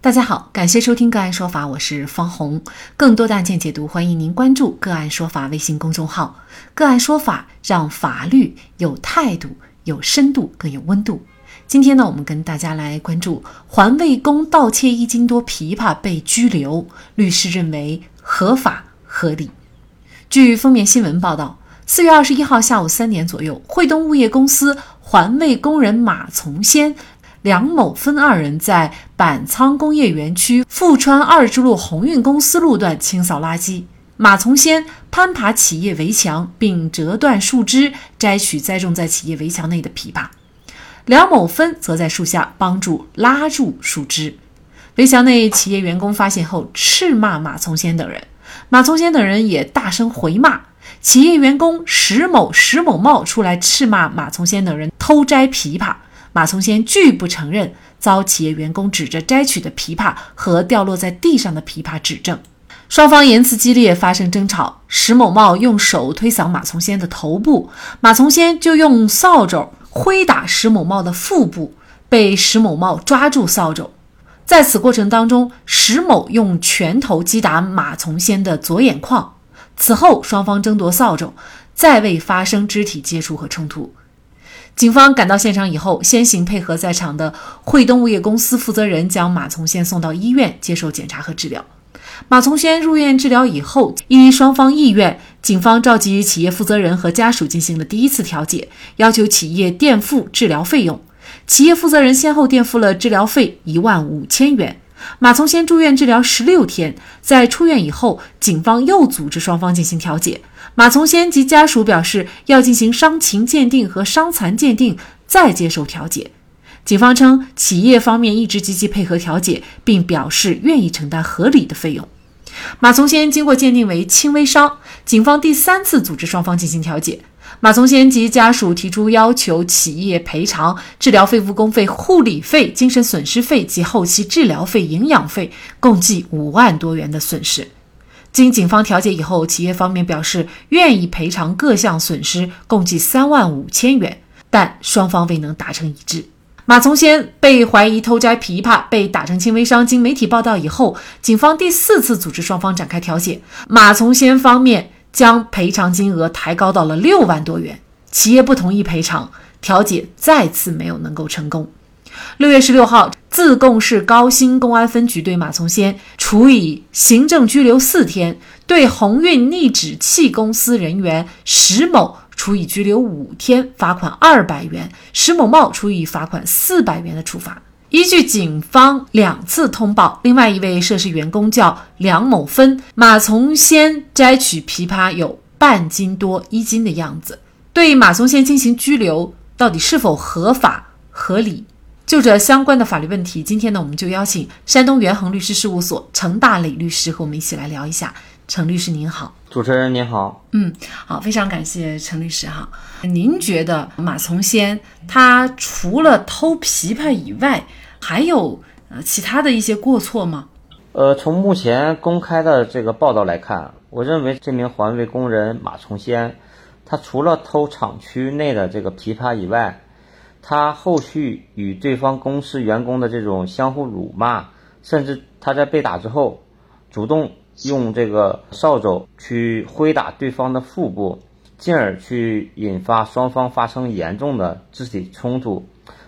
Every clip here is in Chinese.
大家好，感谢收听个案说法，我是方红。更多的案件解读，欢迎您关注个案说法微信公众号。个案说法让法律有态度、有深度、更有温度。今天呢，我们跟大家来关注环卫工盗窃一斤多枇杷被拘留，律师认为合法合理。据封面新闻报道，四月二十一号下午三点左右，汇东物业公司环卫工人马从先。梁某芬二人在板仓工业园区富川二支路鸿运公司路段清扫垃圾。马从先攀爬企业围墙，并折断树枝摘取栽种在企业围墙内的枇杷。梁某芬则在树下帮助拉住树枝。围墙内企业员工发现后斥骂马从先等人，马从先等人也大声回骂。企业员工石某、石某茂出来斥骂马从先等人偷摘枇杷。马从先拒不承认，遭企业员工指着摘取的枇杷和掉落在地上的枇杷指证，双方言辞激烈，发生争吵。石某茂用手推搡马从先的头部，马从先就用扫帚挥打石某茂的腹部，被石某茂抓住扫帚。在此过程当中，石某用拳头击打马从先的左眼眶。此后，双方争夺扫帚，再未发生肢体接触和冲突。警方赶到现场以后，先行配合在场的汇东物业公司负责人，将马从先送到医院接受检查和治疗。马从先入院治疗以后，依双方意愿，警方召集企业负责人和家属进行了第一次调解，要求企业垫付治疗费用。企业负责人先后垫付了治疗费一万五千元。马从先住院治疗十六天，在出院以后，警方又组织双方进行调解。马从先及家属表示要进行伤情鉴定和伤残鉴定，再接受调解。警方称，企业方面一直积极配合调解，并表示愿意承担合理的费用。马从先经过鉴定为轻微伤，警方第三次组织双方进行调解。马从先及家属提出要求，企业赔偿治疗费、误工费、护理费、精神损失费及后期治疗费、营养费，共计五万多元的损失。经警方调解以后，企业方面表示愿意赔偿各项损失，共计三万五千元，但双方未能达成一致。马从先被怀疑偷摘枇杷，被打成轻微伤。经媒体报道以后，警方第四次组织双方展开调解。马从先方面。将赔偿金额抬高到了六万多元，企业不同意赔偿，调解再次没有能够成功。六月十六号，自贡市高新公安分局对马从先处以行政拘留四天，对鸿运逆止器公司人员石某处以拘留五天，罚款二百元；石某茂处以罚款四百元的处罚。依据警方两次通报，另外一位涉事员工叫梁某芬，马从先摘取枇杷有半斤多一斤的样子。对马从先进行拘留，到底是否合法合理？就这相关的法律问题，今天呢，我们就邀请山东元恒律师事务所程大磊律师和我们一起来聊一下。程律师您好，主持人您好，嗯，好，非常感谢陈律师哈。您觉得马从先他除了偷琵琶以外，还有呃其他的一些过错吗？呃，从目前公开的这个报道来看，我认为这名环卫工人马从先，他除了偷厂区内的这个琵琶以外，他后续与对方公司员工的这种相互辱骂，甚至他在被打之后，主动用这个扫帚去挥打对方的腹部，进而去引发双方发生严重的肢体冲突。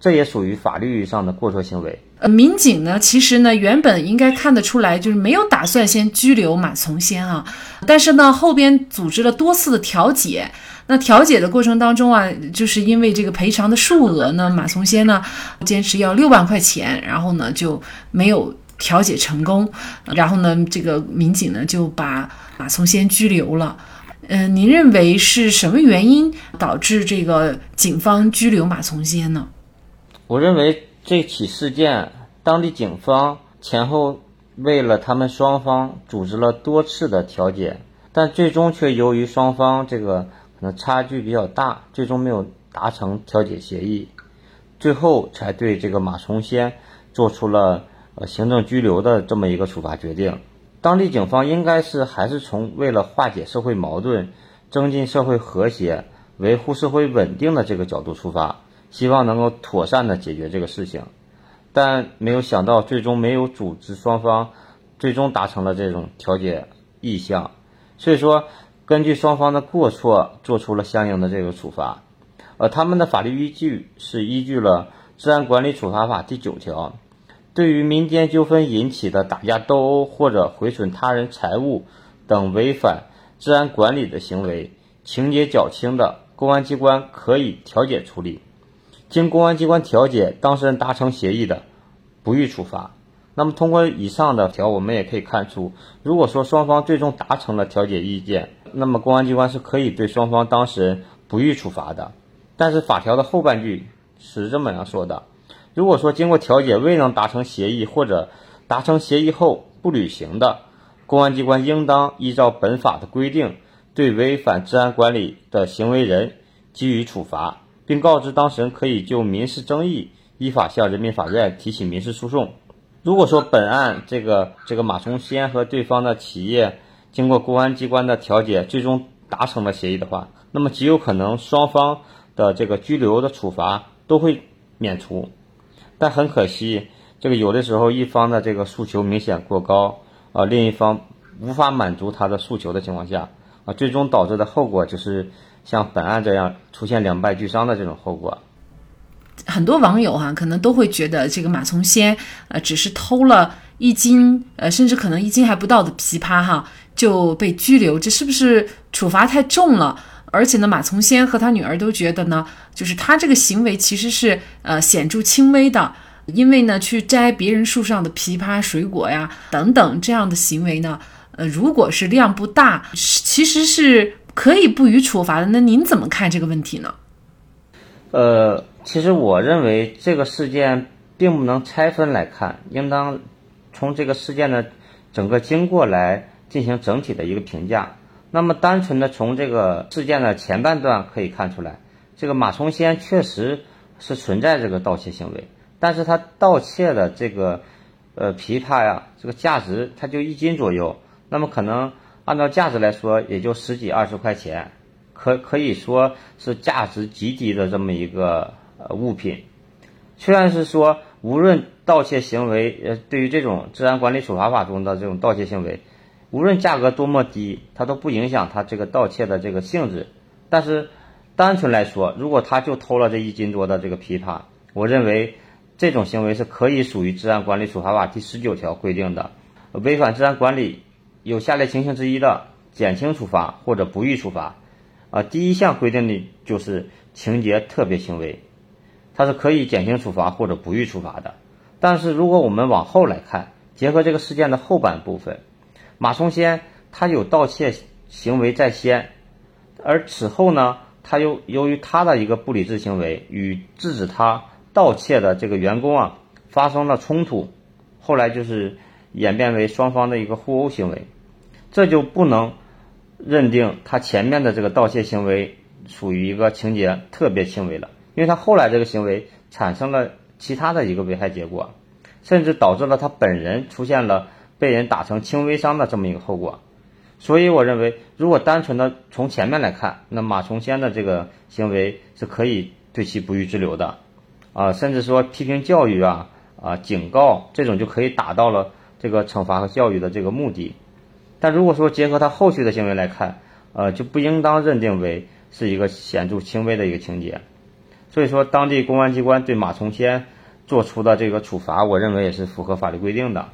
这也属于法律上的过错行为。呃，民警呢，其实呢，原本应该看得出来，就是没有打算先拘留马从先啊，但是呢，后边组织了多次的调解。那调解的过程当中啊，就是因为这个赔偿的数额呢，马从先呢坚持要六万块钱，然后呢就没有调解成功，然后呢，这个民警呢就把马从先拘留了。嗯，您认为是什么原因导致这个警方拘留马从先呢？我认为这起事件，当地警方前后为了他们双方组织了多次的调解，但最终却由于双方这个可能差距比较大，最终没有达成调解协议，最后才对这个马从先做出了呃行政拘留的这么一个处罚决定。当地警方应该是还是从为了化解社会矛盾、增进社会和谐、维护社会稳定的这个角度出发。希望能够妥善的解决这个事情，但没有想到最终没有组织双方最终达成了这种调解意向，所以说根据双方的过错做出了相应的这个处罚，呃，他们的法律依据是依据了《治安管理处罚法》第九条，对于民间纠纷引起的打架斗殴或者毁损他人财物等违反治安管理的行为，情节较轻的，公安机关可以调解处理。经公安机关调解，当事人达成协议的，不予处罚。那么通过以上的条，我们也可以看出，如果说双方最终达成了调解意见，那么公安机关是可以对双方当事人不予处罚的。但是法条的后半句是这么样说的：如果说经过调解未能达成协议，或者达成协议后不履行的，公安机关应当依照本法的规定，对违反治安管理的行为人给予处罚。并告知当事人可以就民事争议依法向人民法院提起民事诉讼。如果说本案这个这个马从先和对方的企业经过公安机关的调解，最终达成了协议的话，那么极有可能双方的这个拘留的处罚都会免除。但很可惜，这个有的时候一方的这个诉求明显过高啊，另一方无法满足他的诉求的情况下啊，最终导致的后果就是。像本案这样出现两败俱伤的这种后果，很多网友哈可能都会觉得这个马从先呃只是偷了一斤呃甚至可能一斤还不到的枇杷哈就被拘留，这是不是处罚太重了？而且呢，马从先和他女儿都觉得呢，就是他这个行为其实是呃显著轻微的，因为呢去摘别人树上的枇杷水果呀等等这样的行为呢，呃如果是量不大，其实是。可以不予处罚的，那您怎么看这个问题呢？呃，其实我认为这个事件并不能拆分来看，应当从这个事件的整个经过来进行整体的一个评价。那么，单纯的从这个事件的前半段可以看出来，这个马崇先确实是存在这个盗窃行为，但是他盗窃的这个呃枇杷呀，这个价值它就一斤左右，那么可能。按照价值来说，也就十几二十块钱，可可以说是价值极低的这么一个呃物品。虽然是说，无论盗窃行为，呃，对于这种治安管理处罚法中的这种盗窃行为，无论价格多么低，它都不影响它这个盗窃的这个性质。但是，单纯来说，如果他就偷了这一斤多的这个枇杷，我认为这种行为是可以属于治安管理处罚法第十九条规定的违反治安管理。有下列情形之一的，减轻处罚或者不予处罚，啊，第一项规定的就是情节特别轻微，它是可以减轻处罚或者不予处罚的。但是如果我们往后来看，结合这个事件的后半部分，马松先他有盗窃行为在先，而此后呢，他又由于他的一个不理智行为与制止他盗窃的这个员工啊发生了冲突，后来就是。演变为双方的一个互殴行为，这就不能认定他前面的这个盗窃行为属于一个情节特别轻微了，因为他后来这个行为产生了其他的一个危害结果，甚至导致了他本人出现了被人打成轻微伤的这么一个后果。所以我认为，如果单纯的从前面来看，那马从先的这个行为是可以对其不予滞留的，啊，甚至说批评教育啊啊警告这种就可以达到了。这个惩罚和教育的这个目的，但如果说结合他后续的行为来看，呃，就不应当认定为是一个显著轻微的一个情节。所以说，当地公安机关对马从先做出的这个处罚，我认为也是符合法律规定的。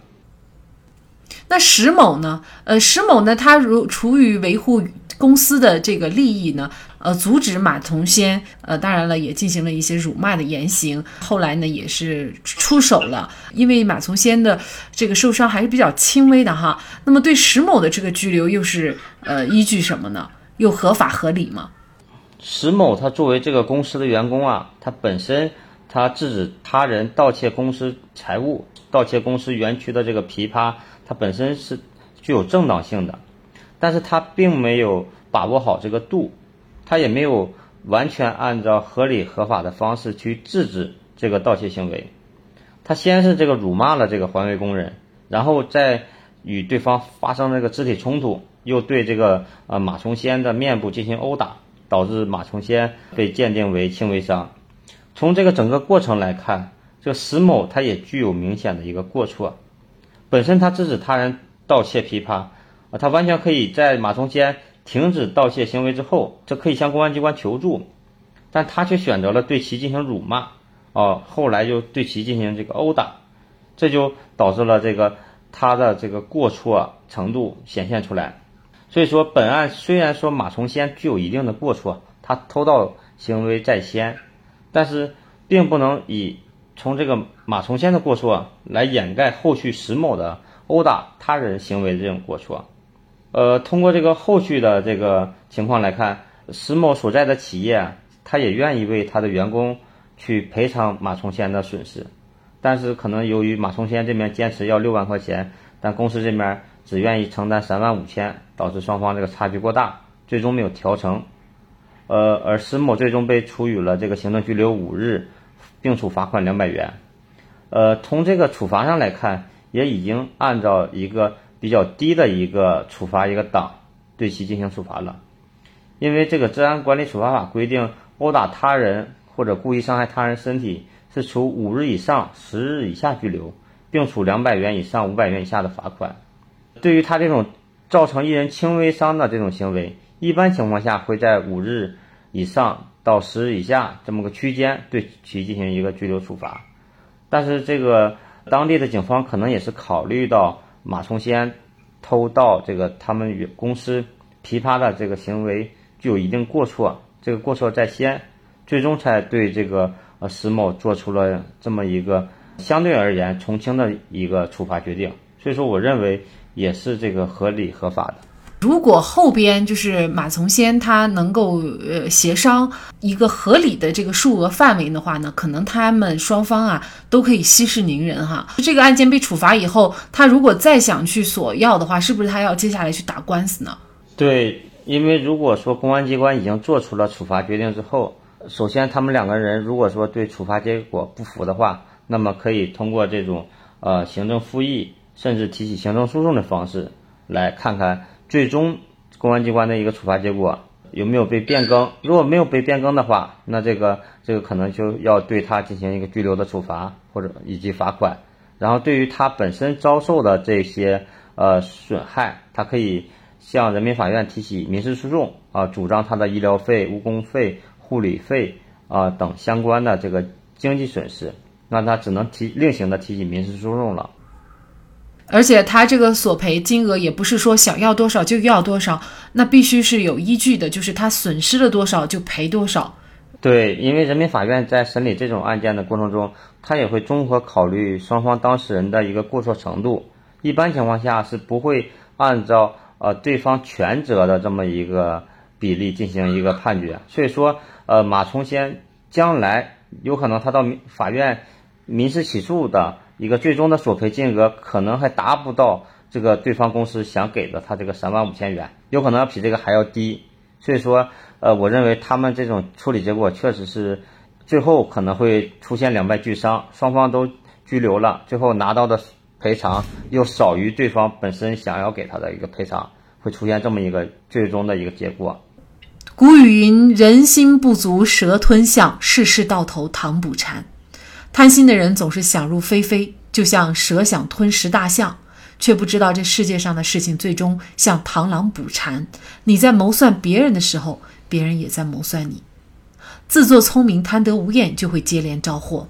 那石某呢？呃，石某呢，他如出于维护公司的这个利益呢？呃，阻止马从先，呃，当然了，也进行了一些辱骂的言行。后来呢，也是出手了，因为马从先的这个受伤还是比较轻微的哈。那么对石某的这个拘留又是呃依据什么呢？又合法合理吗？石某他作为这个公司的员工啊，他本身他制止他人盗窃公司财物、盗窃公司园区的这个枇杷，他本身是具有正当性的，但是他并没有把握好这个度。他也没有完全按照合理合法的方式去制止这个盗窃行为，他先是这个辱骂了这个环卫工人，然后再与对方发生这个肢体冲突，又对这个呃马从先的面部进行殴打，导致马从先被鉴定为轻微伤。从这个整个过程来看，这个石某他也具有明显的一个过错，本身他制止他人盗窃琵琶啊，他完全可以在马从先停止盗窃行为之后，这可以向公安机关求助，但他却选择了对其进行辱骂，哦，后来又对其进行这个殴打，这就导致了这个他的这个过错程度显现出来。所以说，本案虽然说马从先具有一定的过错，他偷盗行为在先，但是并不能以。从这个马从先的过错来掩盖后续石某的殴打他人行为的这种过错，呃，通过这个后续的这个情况来看，石某所在的企业他也愿意为他的员工去赔偿马从先的损失，但是可能由于马从先这边坚持要六万块钱，但公司这边只愿意承担三万五千，导致双方这个差距过大，最终没有调成，呃，而石某最终被处以了这个行政拘留五日。并处罚款两百元，呃，从这个处罚上来看，也已经按照一个比较低的一个处罚一个档对其进行处罚了。因为这个《治安管理处罚法》规定，殴打他人或者故意伤害他人身体是处五日以上十日以下拘留，并处两百元以上五百元以下的罚款。对于他这种造成一人轻微伤的这种行为，一般情况下会在五日以上。到十日以下这么个区间，对其进行一个拘留处罚。但是这个当地的警方可能也是考虑到马从先偷盗这个他们与公司琵琶的这个行为具有一定过错，这个过错在先，最终才对这个呃石某做出了这么一个相对而言从轻的一个处罚决定。所以说，我认为也是这个合理合法的。如果后边就是马从先他能够呃协商一个合理的这个数额范围的话呢，可能他们双方啊都可以息事宁人哈。这个案件被处罚以后，他如果再想去索要的话，是不是他要接下来去打官司呢？对，因为如果说公安机关已经做出了处罚决定之后，首先他们两个人如果说对处罚结果不服的话，那么可以通过这种呃行政复议，甚至提起行政诉讼的方式来看看。最终，公安机关的一个处罚结果有没有被变更？如果没有被变更的话，那这个这个可能就要对他进行一个拘留的处罚，或者以及罚款。然后，对于他本身遭受的这些呃损害，他可以向人民法院提起民事诉讼啊，主张他的医疗费、误工费、护理费啊等相关的这个经济损失，那他只能提另行的提起民事诉讼了。而且他这个索赔金额也不是说想要多少就要多少，那必须是有依据的，就是他损失了多少就赔多少。对，因为人民法院在审理这种案件的过程中，他也会综合考虑双方当事人的一个过错程度，一般情况下是不会按照呃对方全责的这么一个比例进行一个判决。所以说，呃，马从先将来有可能他到法院民事起诉的。一个最终的索赔金额可能还达不到这个对方公司想给的他这个三万五千元，有可能要比这个还要低。所以说，呃，我认为他们这种处理结果确实是最后可能会出现两败俱伤，双方都拘留了，最后拿到的赔偿又少于对方本身想要给他的一个赔偿，会出现这么一个最终的一个结果。古语云：“人心不足蛇吞象，事事到头糖补禅。”贪心的人总是想入非非，就像蛇想吞食大象，却不知道这世界上的事情最终像螳螂捕蝉。你在谋算别人的时候，别人也在谋算你。自作聪明、贪得无厌，就会接连招祸。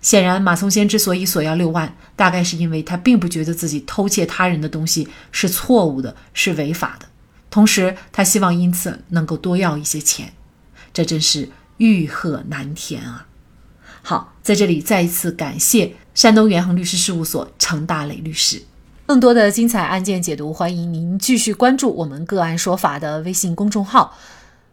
显然，马松先之所以索要六万，大概是因为他并不觉得自己偷窃他人的东西是错误的，是违法的。同时，他希望因此能够多要一些钱。这真是欲壑难填啊！好，在这里再一次感谢山东元恒律师事务所程大磊律师。更多的精彩案件解读，欢迎您继续关注我们“个案说法”的微信公众号。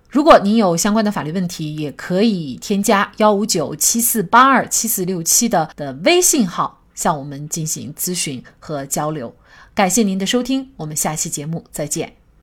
如果您有相关的法律问题，也可以添加幺五九七四八二七四六七的的微信号向我们进行咨询和交流。感谢您的收听，我们下期节目再见。